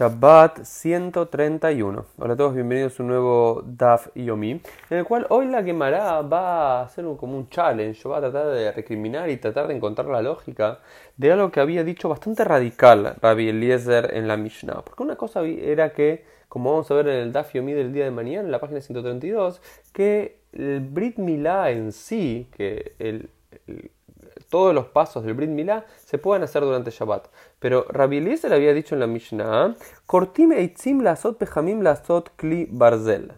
Shabbat 131. Hola a todos, bienvenidos a un nuevo Daf Yomi, en el cual hoy la Gemara va a hacer como un challenge, va a tratar de recriminar y tratar de encontrar la lógica de algo que había dicho bastante radical Rabbi Eliezer en la Mishnah. Porque una cosa era que, como vamos a ver en el Daf Yomi del día de mañana, en la página 132, que el Brit Milá en sí, que el todos los pasos del Brit Milá se pueden hacer durante Shabbat. Pero Rabbi Eliezer había dicho en la Mishnah, cortime eitzim lasot pejamim lasot kli barzel.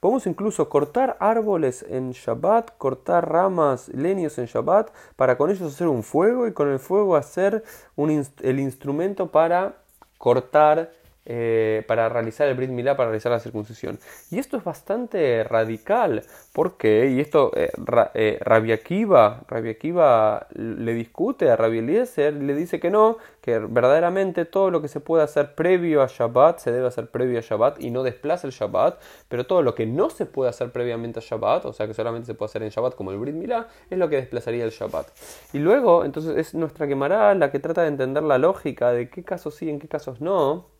podemos incluso cortar árboles en Shabbat, cortar ramas, leños en Shabbat, para con ellos hacer un fuego y con el fuego hacer el instrumento para cortar eh, para realizar el Brit Milá, para realizar la circuncisión. Y esto es bastante radical, porque, y esto eh, eh Rabbi Akiva, le discute a Rabbi Eliezer, le dice que no, que verdaderamente todo lo que se puede hacer previo a Shabbat se debe hacer previo a Shabbat y no desplaza el Shabbat, pero todo lo que no se puede hacer previamente a Shabbat, o sea que solamente se puede hacer en Shabbat como el Brit Milá, es lo que desplazaría el Shabbat. Y luego, entonces es nuestra quemará la que trata de entender la lógica de qué casos sí, en qué casos no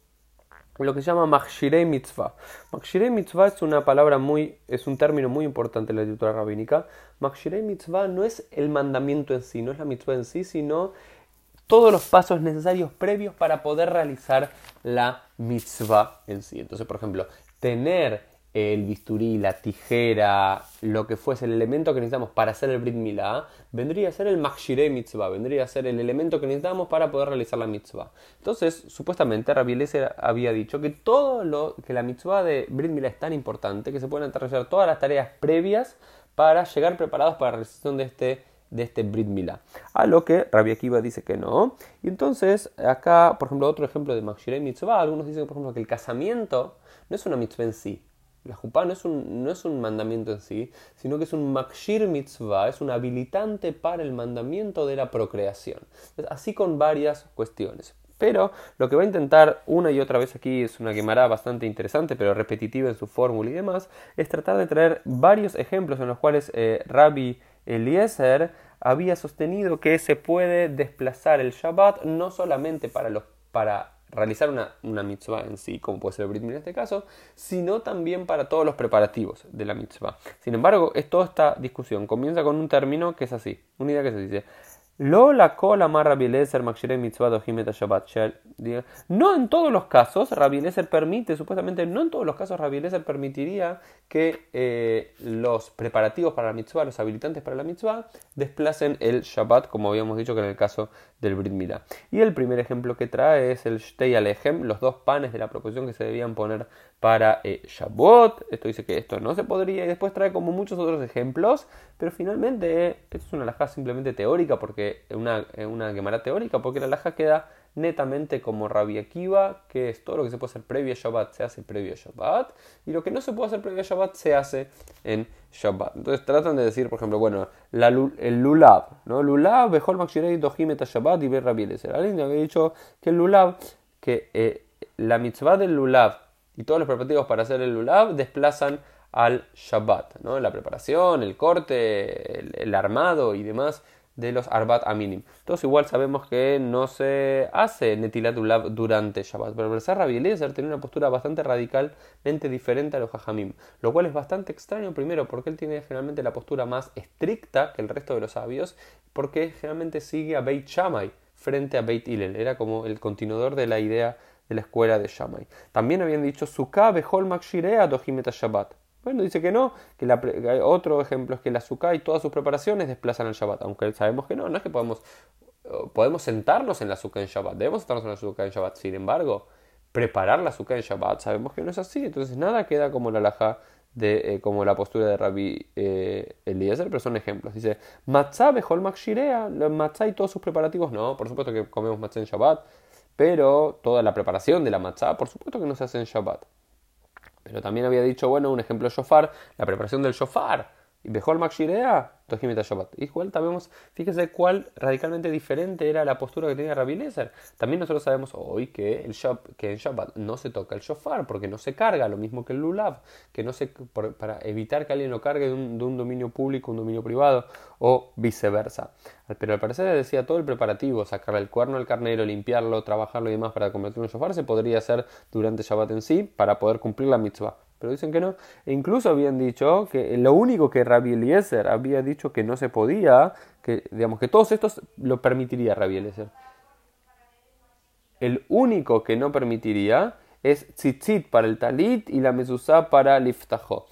lo que se llama Machshirei Mitzvah. Machshirei Mitzvah es una palabra muy, es un término muy importante en la literatura rabínica. Machshirei Mitzvah no es el mandamiento en sí, no es la mitzvah en sí, sino todos los pasos necesarios previos para poder realizar la mitzvah en sí. Entonces, por ejemplo, tener el bisturí, la tijera, lo que fuese el elemento que necesitamos para hacer el Brit Milá, vendría a ser el Makshirei Mitzvah, vendría a ser el elemento que necesitamos para poder realizar la Mitzvah. Entonces, supuestamente, Rabbi Eliezer había dicho que todo lo que la Mitzvah de Brit Milá es tan importante que se pueden realizar todas las tareas previas para llegar preparados para la realización de este de este Brit Milá. A lo que Rabbi Akiva dice que no. Y entonces, acá, por ejemplo, otro ejemplo de Makshirei Mitzvah, algunos dicen, por ejemplo, que el casamiento no es una mitzvah en sí, la jupá no es, un, no es un mandamiento en sí, sino que es un makshir mitzvah, es un habilitante para el mandamiento de la procreación. Así con varias cuestiones. Pero lo que va a intentar una y otra vez aquí es una quemará bastante interesante, pero repetitiva en su fórmula y demás, es tratar de traer varios ejemplos en los cuales eh, Rabbi Eliezer había sostenido que se puede desplazar el Shabbat no solamente para los para realizar una, una, mitzvah en sí, como puede ser el Brit en este caso, sino también para todos los preparativos de la mitzvah. Sin embargo, es toda esta discusión comienza con un término que es así, una idea que se dice, No en todos los casos Rabbi permite, supuestamente no en todos los casos Rabbi permitiría que eh, los preparativos para la mitzvah, los habilitantes para la mitzvah, desplacen el Shabbat, como habíamos dicho que en el caso del Brit Milá. Y el primer ejemplo que trae es el Shtei Alechem, los dos panes de la proposición que se debían poner para eh, Shabbat. Esto dice que esto no se podría y después trae como muchos otros ejemplos, pero finalmente esto es una laja simplemente teórica, porque una, una quemara teórica, porque la laja queda netamente como Rabbi Akiva, que es todo lo que se puede hacer previo a Shabbat se hace previo a Shabbat, y lo que no se puede hacer previo a Shabbat se hace en Shabbat. Entonces tratan de decir, por ejemplo, bueno, el Lulav, ¿no? Lulav, Bejol Makshirei Dohim Shabbat y Ver Rabbi Alguien había dicho que el Lulav, que eh, la mitzvah del Lulav y todos los preparativos para hacer el Lulav desplazan al Shabbat, ¿no? La preparación, el corte, el armado y demás de los Arbat Aminim. Todos igual sabemos que no se hace Netilat Ulav durante Shabbat, pero el Rabbi Eliezer tiene una postura bastante radicalmente diferente a los Jajamim, lo cual es bastante extraño primero porque él tiene generalmente la postura más estricta que el resto de los sabios, porque generalmente sigue a Beit Shammai frente a Beit Hillel, era como el continuador de la idea de la escuela de Shammai. También habían dicho Sukkah Behol Makshirea Dohimet Shabbat. Bueno, dice que no, que la, otro ejemplo es que la azúcar y todas sus preparaciones desplazan el Shabbat, aunque sabemos que no, no es que podemos, podemos sentarnos en la azúcar en Shabbat, debemos sentarnos en la azúcar en Shabbat, sin embargo, preparar la azúcar en Shabbat sabemos que no es así, entonces nada queda como la laja de, eh, como la postura de Rabbi eh, Eliezer, pero son ejemplos. Dice, matzah bejol makshirea, matzah y todos sus preparativos, no, por supuesto que comemos matzah en Shabbat, pero toda la preparación de la matzah, por supuesto que no se hace en Shabbat. Pero también había dicho, bueno, un ejemplo shofar, la preparación del shofar. Y Bejol Makshirea, Tojimeta Shabbat. Igual sabemos, fíjese cuál radicalmente diferente era la postura que tenía Rabbi Eliezer. También nosotros sabemos hoy que, el en Shabbat no se toca el shofar porque no se carga, lo mismo que el lulav, que no se, para evitar que alguien lo cargue de un, dominio público un dominio privado o viceversa. Pero al parecer decía todo el preparativo, sacar el cuerno al carnero, limpiarlo, trabajarlo y demás para convertirlo en shofar, se podría hacer durante Shabbat en sí para poder cumplir la mitzvah pero dicen que no. E incluso habían dicho que lo único que Rabbi Eliezer había dicho que no se podía, que digamos que todos estos lo permitiría Rabbi Eliezer. El único que no permitiría es tzitzit para el talit y la mezuzá para el iftajo.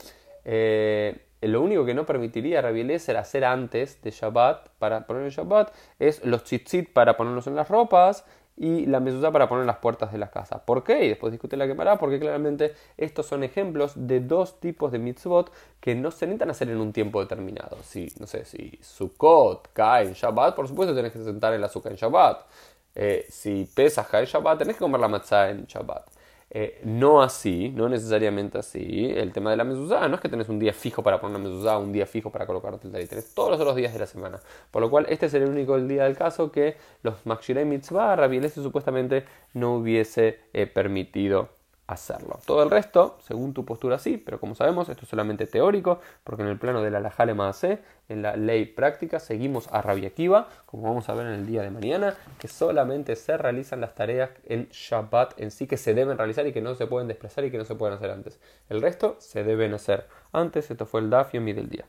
Eh, lo único que no permitiría Rabbi Eliezer hacer antes de Shabbat, para poner el Shabbat, es los tzitzit para ponerlos en las ropas y la mezuzá para poner las puertas de la casa. ¿Por qué? Y después discute la quemará, porque claramente estos son ejemplos de dos tipos de mitzvot que no se necesitan hacer en un tiempo determinado. Si, no sé, si Sukkot cae en Shabbat, por supuesto tenés que sentar el azúcar en Shabbat. Eh, si pesas cae en Shabbat, tenés que comer la matzah en Shabbat. Eh, no así, no necesariamente así. El tema de la mezuzá no es que tenés un día fijo para poner una mezuzá, un día fijo para colocarte el talit, tenés todos los otros días de la semana. Por lo cual, este es el único día del caso que los Makshirei Mitzvah, Rabbi supuestamente no hubiese eh, permitido hacerlo. Todo el resto, según tu postura, sí, pero como sabemos, esto es solamente teórico, porque en el plano de la Lajale Maase, en la ley práctica, seguimos a Rabbi Akiva, como vamos a ver en el día de mañana, que solamente se realizan las tareas en Shabbat en sí que se deben realizar y que no se pueden desplazar y que no se pueden hacer antes. El resto se deben hacer antes. Esto fue el Daf del día.